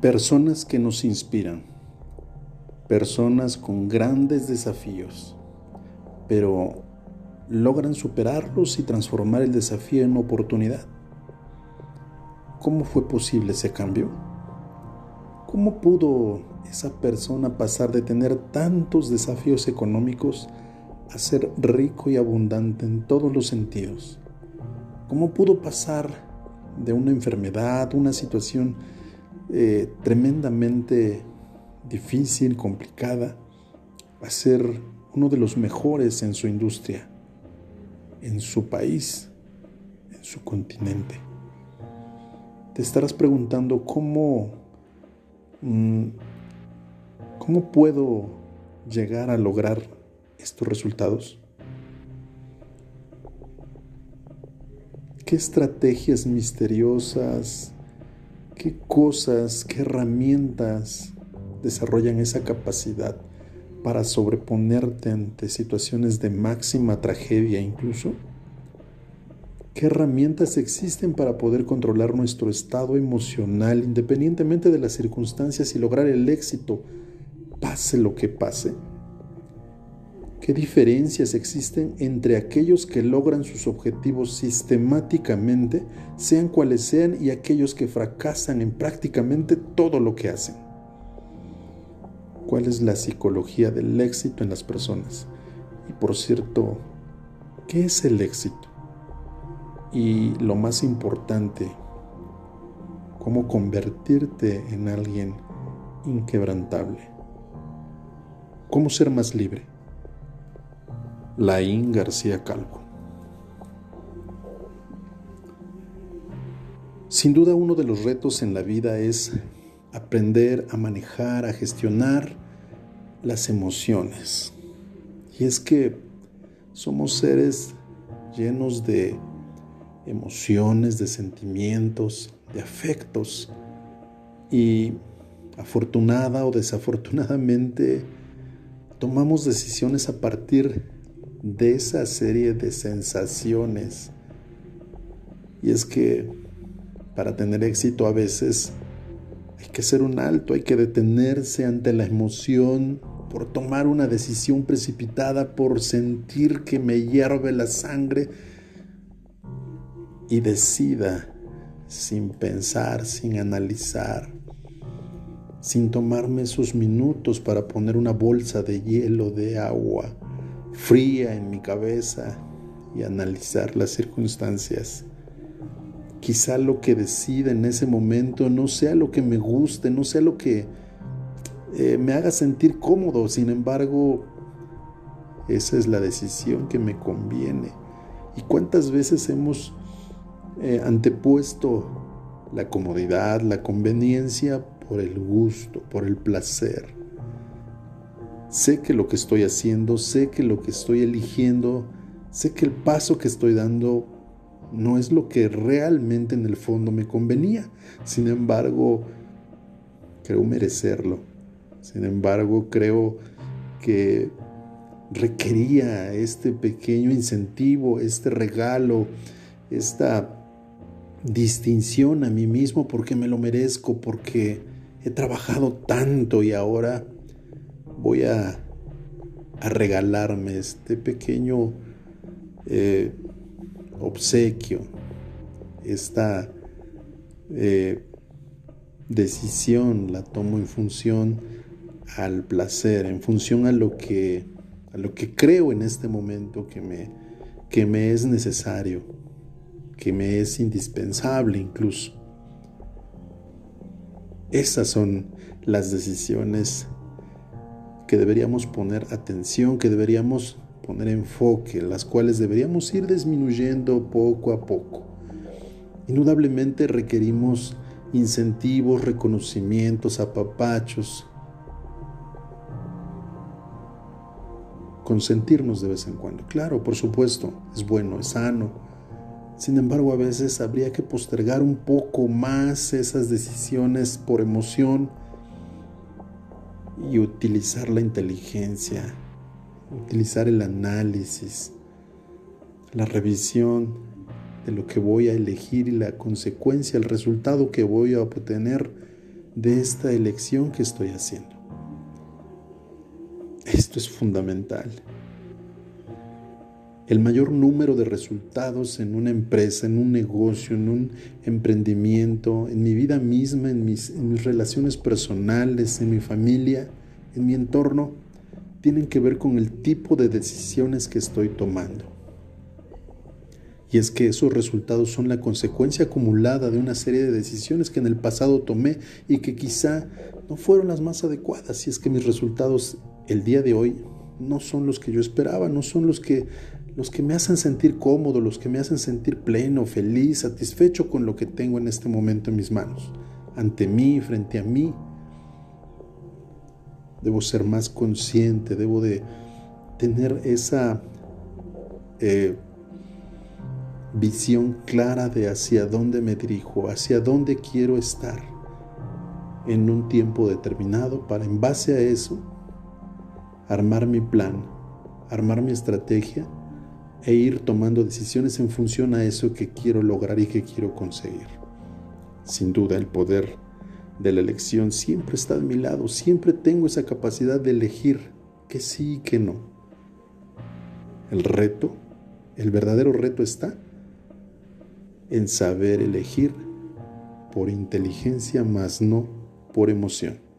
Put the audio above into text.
Personas que nos inspiran, personas con grandes desafíos, pero logran superarlos y transformar el desafío en oportunidad. ¿Cómo fue posible ese cambio? ¿Cómo pudo esa persona pasar de tener tantos desafíos económicos a ser rico y abundante en todos los sentidos? ¿Cómo pudo pasar de una enfermedad, una situación eh, tremendamente difícil, complicada, a ser uno de los mejores en su industria, en su país, en su continente. Te estarás preguntando cómo, mm, cómo puedo llegar a lograr estos resultados. ¿Qué estrategias misteriosas, qué cosas, qué herramientas desarrollan esa capacidad para sobreponerte ante situaciones de máxima tragedia incluso? ¿Qué herramientas existen para poder controlar nuestro estado emocional independientemente de las circunstancias y lograr el éxito, pase lo que pase? ¿Qué diferencias existen entre aquellos que logran sus objetivos sistemáticamente, sean cuales sean, y aquellos que fracasan en prácticamente todo lo que hacen? ¿Cuál es la psicología del éxito en las personas? Y por cierto, ¿qué es el éxito? Y lo más importante, ¿cómo convertirte en alguien inquebrantable? ¿Cómo ser más libre? Laín García Calvo. Sin duda uno de los retos en la vida es aprender a manejar, a gestionar las emociones. Y es que somos seres llenos de emociones, de sentimientos, de afectos. Y afortunada o desafortunadamente tomamos decisiones a partir de esa serie de sensaciones. Y es que para tener éxito a veces hay que hacer un alto, hay que detenerse ante la emoción por tomar una decisión precipitada, por sentir que me hierve la sangre y decida sin pensar, sin analizar, sin tomarme esos minutos para poner una bolsa de hielo, de agua fría en mi cabeza y analizar las circunstancias. Quizá lo que decida en ese momento no sea lo que me guste, no sea lo que eh, me haga sentir cómodo, sin embargo, esa es la decisión que me conviene. ¿Y cuántas veces hemos eh, antepuesto la comodidad, la conveniencia por el gusto, por el placer? Sé que lo que estoy haciendo, sé que lo que estoy eligiendo, sé que el paso que estoy dando no es lo que realmente en el fondo me convenía. Sin embargo, creo merecerlo. Sin embargo, creo que requería este pequeño incentivo, este regalo, esta distinción a mí mismo porque me lo merezco, porque he trabajado tanto y ahora voy a, regalarme este pequeño eh, obsequio, esta eh, decisión la tomo en función al placer, en función a lo que, a lo que creo en este momento que me, que me es necesario, que me es indispensable incluso. Esas son las decisiones que deberíamos poner atención, que deberíamos poner enfoque, las cuales deberíamos ir disminuyendo poco a poco. Indudablemente requerimos incentivos, reconocimientos, apapachos, consentirnos de vez en cuando. Claro, por supuesto, es bueno, es sano. Sin embargo, a veces habría que postergar un poco más esas decisiones por emoción y utilizar la inteligencia, utilizar el análisis, la revisión de lo que voy a elegir y la consecuencia, el resultado que voy a obtener de esta elección que estoy haciendo. Esto es fundamental. El mayor número de resultados en una empresa, en un negocio, en un emprendimiento, en mi vida misma, en mis, relaciones personales, en mi familia, en mi entorno, tienen que ver con el tipo de decisiones que estoy tomando. Y es que esos resultados son la consecuencia acumulada de una serie de decisiones que en el pasado tomé y que quizá no fueron las más adecuadas. Y es que mis resultados el día de hoy no son los que yo esperaba, no son los que, los que me hacen sentir cómodo, los que me hacen sentir pleno, feliz, satisfecho con lo que tengo en este momento en mis manos, ante mí, frente a mí. Debo ser más consciente, debo de tener esa... Eh, visión clara de hacia dónde me dirijo, hacia dónde quiero estar en un tiempo determinado para en base a eso armar mi plan, armar mi estrategia e ir tomando decisiones en función a eso que quiero lograr y que quiero conseguir. Sin duda el poder de la elección siempre está de mi lado, siempre tengo esa capacidad de elegir que sí y que no. El reto, el verdadero reto está en saber elegir por inteligencia más no por emoción.